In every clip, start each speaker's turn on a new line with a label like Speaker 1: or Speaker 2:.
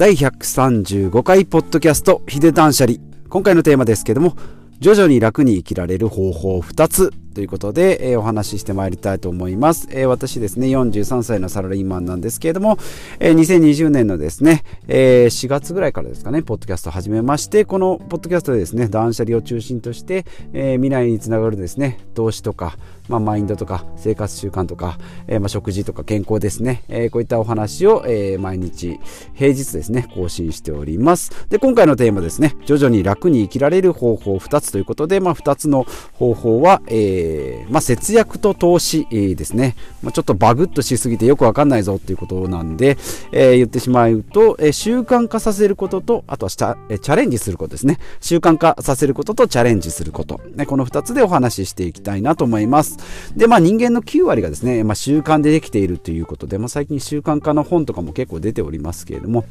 Speaker 1: 第135回ポッドキャストヒデ断捨離今回のテーマですけども徐々に楽に生きられる方法2つ。ということで、えー、お話ししてまいりたいと思います、えー、私ですね43歳のサラリーマンなんですけれども、えー、2020年のですね、え4月ぐらいからですかねポッドキャストを始めましてこのポッドキャストでですね断捨離を中心として、え未来につながるですね投資とか、まあ、マインドとか生活習慣とか、えまあ、食事とか健康ですね、えこういったお話を、え毎日平日ですね更新しております。で今回のテーマですね徐々に楽に生きられる方法2つということで、まあ、2つの方法は、えーえー、まあ、節約と投資、ですね、まあ、ちょっとバグっとしすぎてよくわかんないぞっていうことなんで、えー、言ってしまうと、え習慣化させることと、あとはチャレンジすることですね。習慣化させることとチャレンジすること。ね、この2つでお話ししていきたいなと思います。で、まあ人間の9割がですね、ま、習慣でできているということで、ま、最近習慣化の本とかも結構出ておりますけれども、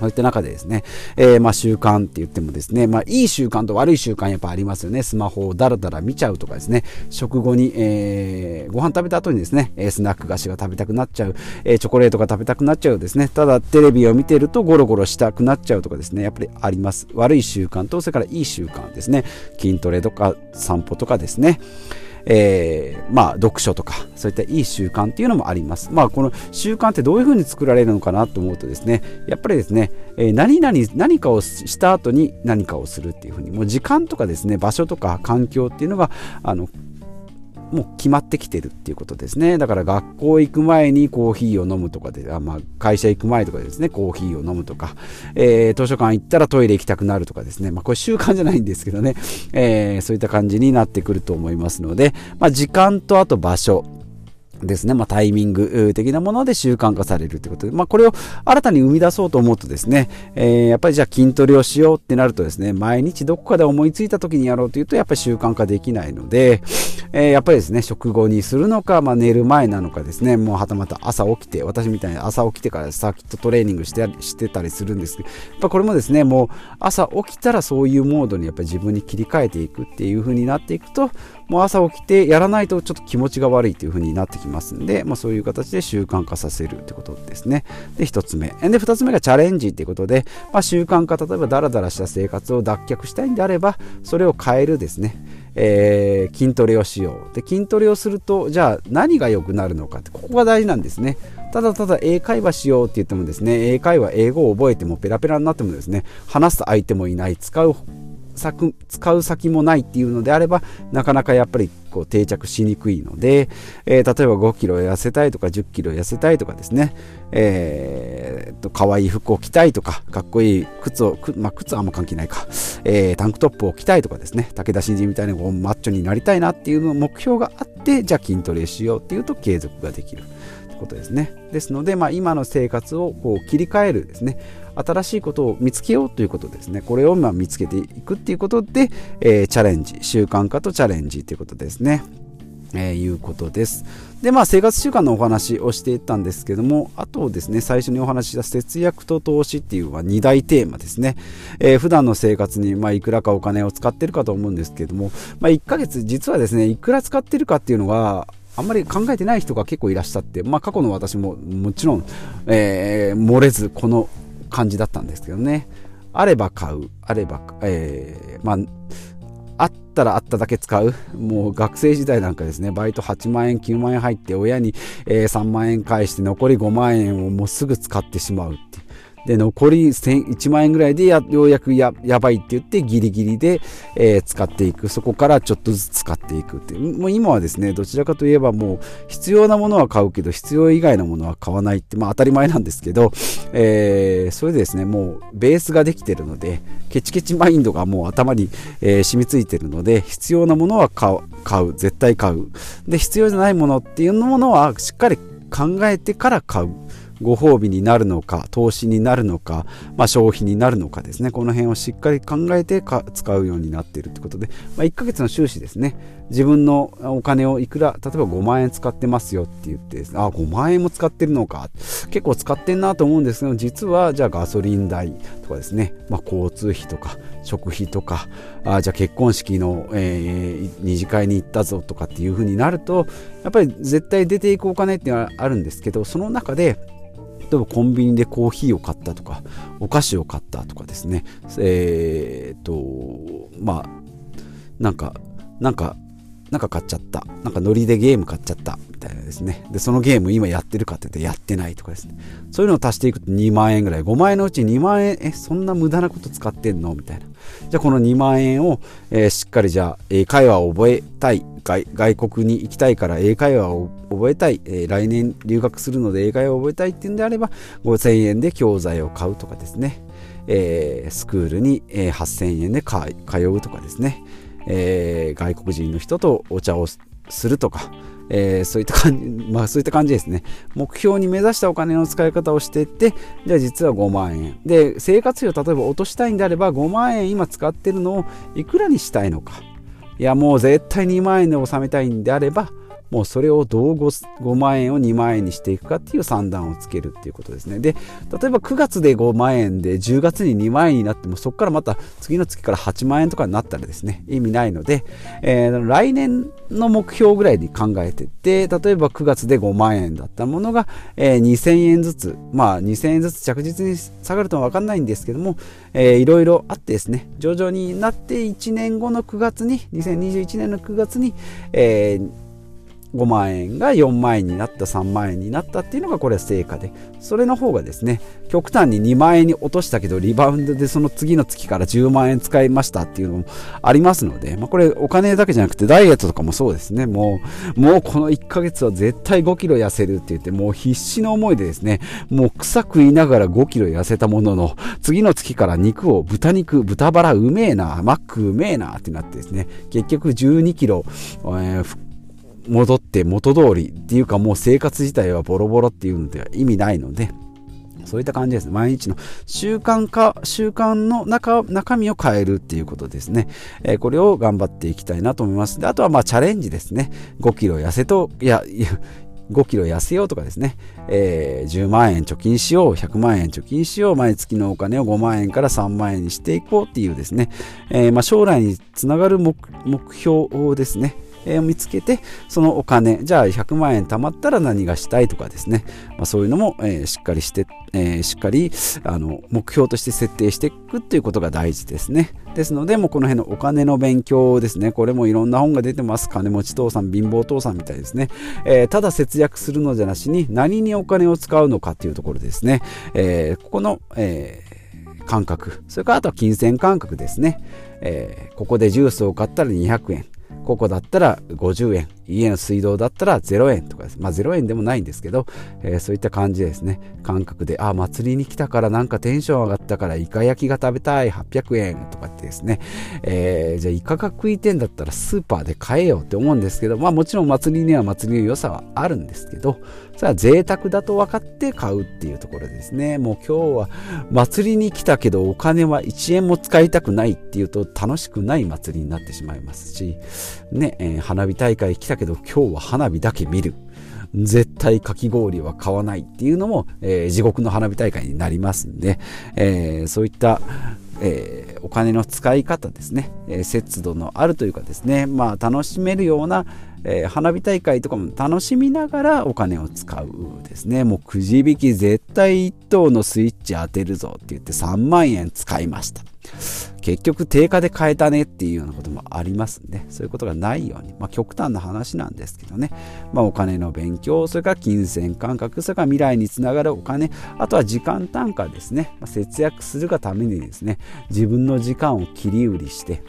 Speaker 1: そういった中でですね、えー、まあ習慣って言ってもですね、まあいい習慣と悪い習慣やっぱありますよね。スマホをだらだら見ちゃうとかですね、食後に、えー、ご飯食べた後にですね、スナック菓子が食べたくなっちゃう、えー、チョコレートが食べたくなっちゃうですね、ただテレビを見てるとゴロゴロしたくなっちゃうとかですね、やっぱりあります。悪い習慣と、それからいい習慣ですね、筋トレとか散歩とかですね、えー、まあ、読書とかそういったいい習慣っていうのもあります。まあ、この習慣ってどういうふうに作られるのかなと思うとですねやっぱりですね、えー、何々何かをした後に何かをするっていうふうにもう時間とかですね場所とか環境っていうのがあのもう決まってきてるっていうことですね。だから学校行く前にコーヒーを飲むとかで、あまあ、会社行く前とかですね、コーヒーを飲むとか、えー、図書館行ったらトイレ行きたくなるとかですね、まあこれ習慣じゃないんですけどね、えー、そういった感じになってくると思いますので、まあ時間とあと場所、ですね、まあ、タイミング的なもので習慣化されるということで、まあ、これを新たに生み出そうと思うとですね、えー、やっぱりじゃあ筋トレをしようってなるとですね、毎日どこかで思いついた時にやろうというと、やっぱり習慣化できないので、えー、やっぱりですね、食後にするのか、まあ、寝る前なのかですね、もうはたまた朝起きて、私みたいに朝起きてからサーキットトレーニングしてしてたりするんですけど、やっぱこれもですね、もう朝起きたらそういうモードにやっぱり自分に切り替えていくっていう風になっていくと、もう朝起きてやらないとちょっと気持ちが悪いという風になってきますんで、まあ、そういう形で習慣化させるってことですね。で、1つ目。で、2つ目がチャレンジっていうことで、まあ、習慣化、例えばダラダラした生活を脱却したいんであれば、それを変えるですね。えー、筋トレをしよう。で筋トレをするとじゃあ何が良くなるのかってここが大事なんですね。ただただ英会話しようって言ってもですね英会話英語を覚えてもペラペラになってもですね話す相手もいない使う使う先もないっていうのであればなかなかやっぱりこう定着しにくいので、えー、例えば5キロ痩せたいとか10キロ痩せたいとかですね、え、と可愛い服を着たいとかかっこいい靴をまあ、靴はあんま関係ないか、えー、タンクトップを着たいとかですね武田真治みたいなマッチョになりたいなっていうの目標があってじゃあ筋トレしようっていうと継続ができる。ことですね。ですので、まあ、今の生活をこう切り替えるですね、新しいことを見つけようということですね。これをま見つけていくっていうことで、えー、チャレンジ、習慣化とチャレンジということですね。えー、いうことです。で、まあ、生活習慣のお話をしていったんですけども、あとですね、最初にお話しした節約と投資っていうのは2大テーマですね。えー、普段の生活に、まあ、いくらかお金を使ってるかと思うんですけども、まあ、1ヶ月、実はですね、いくら使ってるかっていうのは、あんまり考えてない人が結構いらっしゃって、まあ、過去の私ももちろん、えー、漏れずこの感じだったんですけどね。あれば買う、あれば、えー、まあ、あったらあっただけ使う。もう学生時代なんかですね、バイト8万円、9万円入って親に、え、3万円返して残り5万円をもうすぐ使ってしまうってで、残り1万円ぐらいでようやくやばいって言ってギリギリで、えー、使っていく。そこからちょっとずつ使っていくっていう。もう今はですね、どちらかといえばもう必要なものは買うけど必要以外のものは買わないって、まあ当たり前なんですけど、えー、それでですね、もうベースができてるので、ケチケチマインドがもう頭に、えー、染みついてるので、必要なものは買う、買う、絶対買う。で、必要じゃないものっていうものはしっかり考えてから買う。ご褒美になるのか投資になるのか、まあ、消費になるのかですね。この辺をしっかり考えて使うようになっているということで、まあ、1ヶ月の収支ですね。自分のお金をいくら例えば5万円使ってますよって言って、あ5万円も使ってるのか。結構使ってんなと思うんですけど実はじゃあガソリン代とかですね、まあ、交通費とか食費とかあじゃあ結婚式の、えー、二次会に行ったぞとかっていう風になるとやっぱり絶対出ていくお金っていうのはあるんですけどその中で例えばコンビニでコーヒーを買ったとかお菓子を買ったとかですねえー、っとまあなんかなんかなんか買っちゃった。なんかノリでゲーム買っちゃった。みたいなですね。で、そのゲーム今やってるかって言ってやってないとかですね。そういうのを足していくと2万円ぐらい。5万円のうち2万円、え、そんな無駄なこと使ってんのみたいな。じゃあこの2万円を、えー、しっかりじゃあ英会話を覚えたい外。外国に行きたいから英会話を覚えたい。えー、来年留学するので英会話を覚えたいっていうんであれば5000円で教材を買うとかですね。えー、スクールに、8000円で通うとかですね。えー、外国人の人とお茶をするとか、えー、そういった感じ、まあそういった感じですね。目標に目指したお金の使い方をしていって、じゃあ実は5万円。で、生活費を例えば落としたいんであれば、5万円今使ってるのをいくらにしたいのか。いや、もう絶対2万円で収めたいんであれば、もうそれをどう 5, 5万円を2万円にしていくかっていう算段をつけるっていうことですね。で、例えば9月で5万円で10月に2万円になってもそこからまた次の月から8万円とかになったらですね、意味ないので、えー、来年の目標ぐらいに考えてって、例えば9月で5万円だったものが、えー、2000円ずつ、まあ2000円ずつ着実に下がるとは分かんないんですけども、いろいろあってですね、徐々になって1年後の9月に、2021年の9月に、えー5万円が4万円になった3万円になったっていうのがこれは成果でそれの方がですね極端に2万円に落としたけどリバウンドでその次の月から10万円使いましたっていうのもありますので、まあ、これお金だけじゃなくてダイエットとかもそうですね。もうもうこの1ヶ月は絶対5キロ痩せるって言ってもう必死の思いでですねもう草食いながら5キロ痩せたものの次の月から肉を豚肉豚バラうめえなマックうめえなってなってですね結局12キロ、えー戻って元通りっていうかもう生活自体はボロボロっていうのでは意味ないので、そういった感じですね。毎日の習慣化、習慣の中中身を変えるっていうことですね。えー、これを頑張っていきたいなと思います。であとはまあチャレンジですね。5キロ痩せと、いや、いや5キロ痩せようとかですね、えー、10万円貯金しよう、100万円貯金しよう、毎月のお金を5万円から3万円にしていこうっていうですね、えー、まあ、将来につながる目標ですね。え、見つけてそのお金じゃあ100万円貯まったら何がしたいとかですね、まあ、そういうのも、え、しっかりして、え、しっかりあの目標として設定していくっていうことが大事ですね。ですのでもうこの辺のお金の勉強ですね。これもいろんな本が出てます。金持ち父さん貧乏父さんみたいですね、えただ節約するのじゃなしに何にお金を使うのかっていうところですね、えここの、え感覚。それからあとは金銭感覚ですね、えここでジュースを買ったら200円。ここだったら50円。家の水道だったら0円とかです。まあ0円でもないんですけど、えー、そういった感じですね。感覚で、あ、祭りに来たからなんかテンション上がったからイカ焼きが食べたい800円とかってですね、えー、じゃあイカが食いてんだったらスーパーで買えよって思うんですけど、まあもちろん祭りには祭りの良さはあるんですけど、それは贅沢だと分かって買うっていうところですね。もう今日は祭りに来たけどお金は1円も使いたくないっていうと楽しくない祭りになってしまいますし、ね、えー、花火大会来たけど今日は花火だけ見る。絶対かき氷は買わないっていうのも、えー、地獄の花火大会になりますんで、えー、そういった、えー、お金の使い方ですね、え節度のあるというかですね、まあ、楽しめるような、え花火大会とかも楽しみながらお金を使うですね。もうくじ引き絶対1等のスイッチ当てるぞって言って3万円使いました。結局定価で買えたねっていうようなこともありますんでそういうことがないように、まあ、極端な話なんですけどね、まあ、お金の勉強それから金銭感覚それから未来につながるお金。あとは時間単価ですね、まあ、節約するがためにですね自分の時間を切り売りして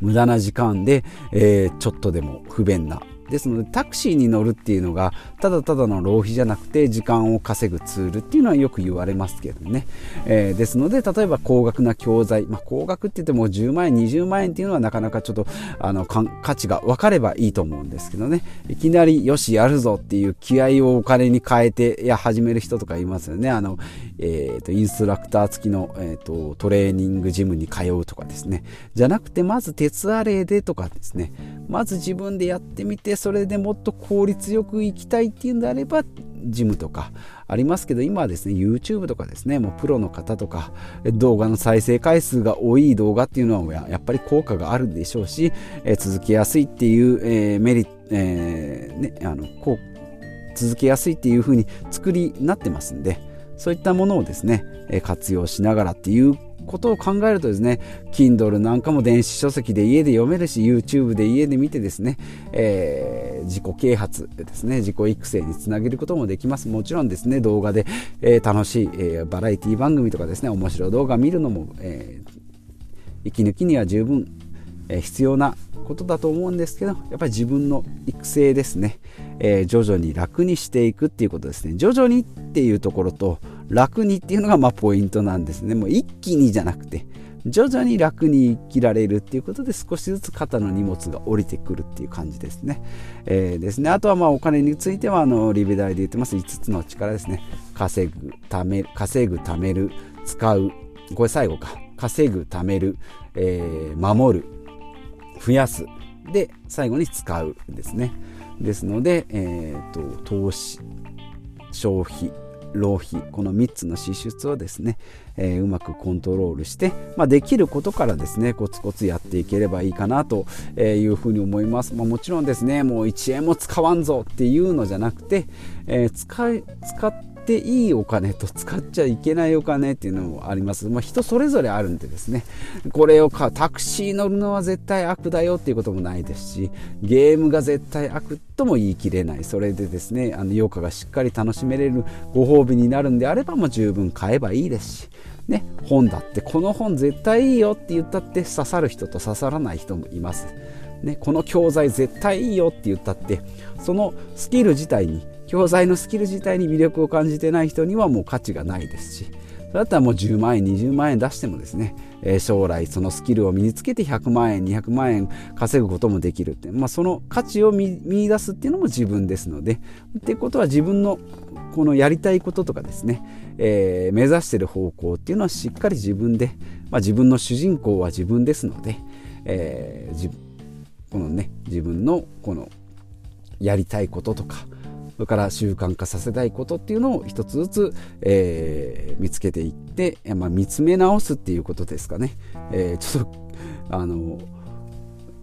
Speaker 1: 無駄な時間で、えー、ちょっとでも不便な。ですのでタクシーに乗るっていうのがただただの浪費じゃなくて時間を稼ぐツールっていうのはよく言われますけどね、えー、ですので例えば高額な教材、まあ、高額って言っても10万円20万円っていうのはなかなかちょっとあの価値が分かればいいと思うんですけどね。いきなりよしやるぞっていう気合をお金に変えてや始める人とかいますよね。あの、えーと、インストラクター付きの、えーとトレーニングジムに通うとかですね。じゃなくてまず鉄アレイでとかですね。まず自分でやってみてそれでもっと効率よく行きたいっていうんであればジムとかありますけど今はですね YouTube とかですねもうプロの方とか動画の再生回数が多い動画っていうのはやっぱり効果があるでしょうし、えー、続けやすいっていう、えー、メリット、えー、ね、あのこう続けやすいっていう風に作りになってますんで、そういったものをですね、え活用しながらっていうことを考えるとですね Kindle なんかも電子書籍で家で読めるし YouTube で家で見てですね、えー、自己啓発ですね自己育成につなげることもできます。もちろんですね動画で、えー、楽しい、えー、バラエティ番組とかですね面白い動画見るのも、え息抜きには十分、え必要なことだと思うんですけどやっぱり自分の育成ですね、え徐々に楽にしていくっていうことですね徐々にっていうところと楽にっていうのがまポイントなんですねもう一気にじゃなくて徐々に楽に生きられるっていうことで少しずつ肩の荷物が降りてくるっていう感じですね。えー、ですねあとはまあお金についてはあのリベダイで言ってます5つの力ですね。稼ぐ、貯める、稼ぐ、貯める、使う。これ最後か。稼ぐ、貯める、えー、守る、増やす。で、最後に使うですね。ですので、えーと投資、消費、浪費この3つの支出をですね、えー、うまくコントロールして、まあ、できることからですねコツコツやっていければいいかなというふうに思います、まあ、もちろんですねもう1円も使わんぞっていうのじゃなくて、えー、使い使ってっていいお金と使っちゃいけないお金っていうのもあります。まあ、人それぞれあるんでですね、これをかタクシー乗るのは絶対悪だよっていうこともないですし、ゲームが絶対悪とも言い切れない。それでですね、あの余暇がしっかり楽しめれるご褒美になるんであればもう十分買えばいいですし、ね、本だってこの本絶対いいよって言ったって刺さる人と刺さらない人もいます。ね、この教材絶対いいよって言ったってそのスキル自体に教材のスキル自体に魅力を感じてない人にはもう価値がないですしそれだったらもう10万円20万円出してもですね、えー、将来そのスキルを身につけて100万円200万円稼ぐこともできるって、まあ、その価値を見出すっていうのも自分ですのでっていうことは自分のこのやりたいこととかですね、えー、目指してる方向っていうのはしっかり自分で、まあ、自分の主人公は自分ですので、えー、このね自分のこのやりたいこととかそれから習慣化させたいことっていうのを一つずつ、えー、見つけていって、まあ、見つめ直すっていうことですかね、えー、ちょっとあの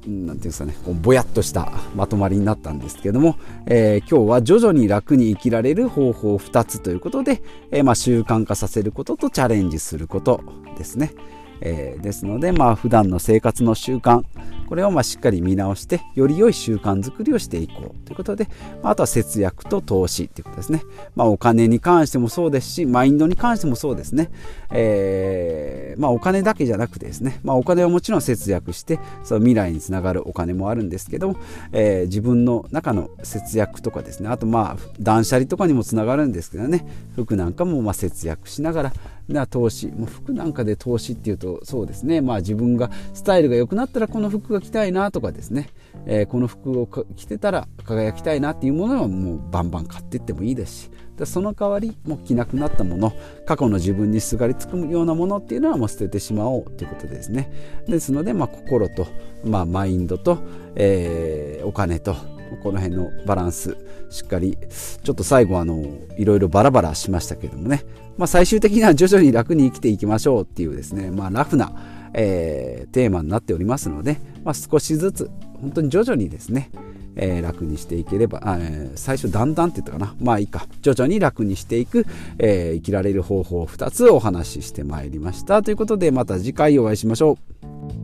Speaker 1: なんていうんですかね、こうぼやっとしたまとまりになったんですけども、えー、今日は徐々に楽に生きられる方法2つということで、えー、まあ、習慣化させることとチャレンジすることですね。えー、ですので、まあ、普段の生活の習慣これをまあしっかり見直してより良い習慣づくりをしていこう。ということで、まあ、とは節約と投資ということですね、まあ、お金に関してもそうですしマインドに関してもそうですね、えー、まあ、お金だけじゃなくてですね、まあ、お金はもちろん節約してその未来につながるお金もあるんですけども、えー、自分の中の節約とかですね。あとまあ断捨離とかにもつながるんですけどね。服なんかもま節約しながらな投資もう服なんかで投資っていうとそうですね。まあ自分がスタイルが良くなったらこの服が着たいなとかですね、えー、この服を着てたら輝きたいなっていうものはもうバンバン買っていってもいいですし。でその代わりもう着なくなったもの過去の自分にすがりつくようなものっていうのはもう捨ててしまおうということですね。ですので、まあ、心と、まあ、マインドと、えー、お金とこの辺のバランスしっかりちょっと最後あのいろいろバラバラしましたけどもね、まあ、最終的には徐々に楽に生きていきましょうっていうですね、まあ、ラフな、えー、テーマになっておりますので、まあ、少しずつ本当に徐々にですね、えー、楽にしていければ、えー、最初だんだんって言ったかな。まあいいか。徐々に楽にしていく、えー、生きられる方法を2つお話ししてまいりました。ということでまた次回お会いしましょう。